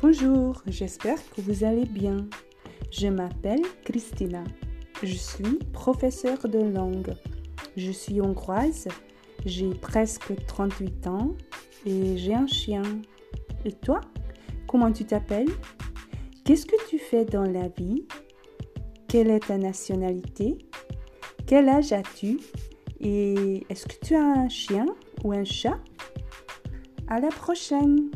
Bonjour, j'espère que vous allez bien. Je m'appelle Christina. Je suis professeure de langue. Je suis hongroise. J'ai presque 38 ans et j'ai un chien. Et toi Comment tu t'appelles? Qu'est-ce que tu fais dans la vie? Quelle est ta nationalité? Quel âge as-tu? Et est-ce que tu as un chien ou un chat? À la prochaine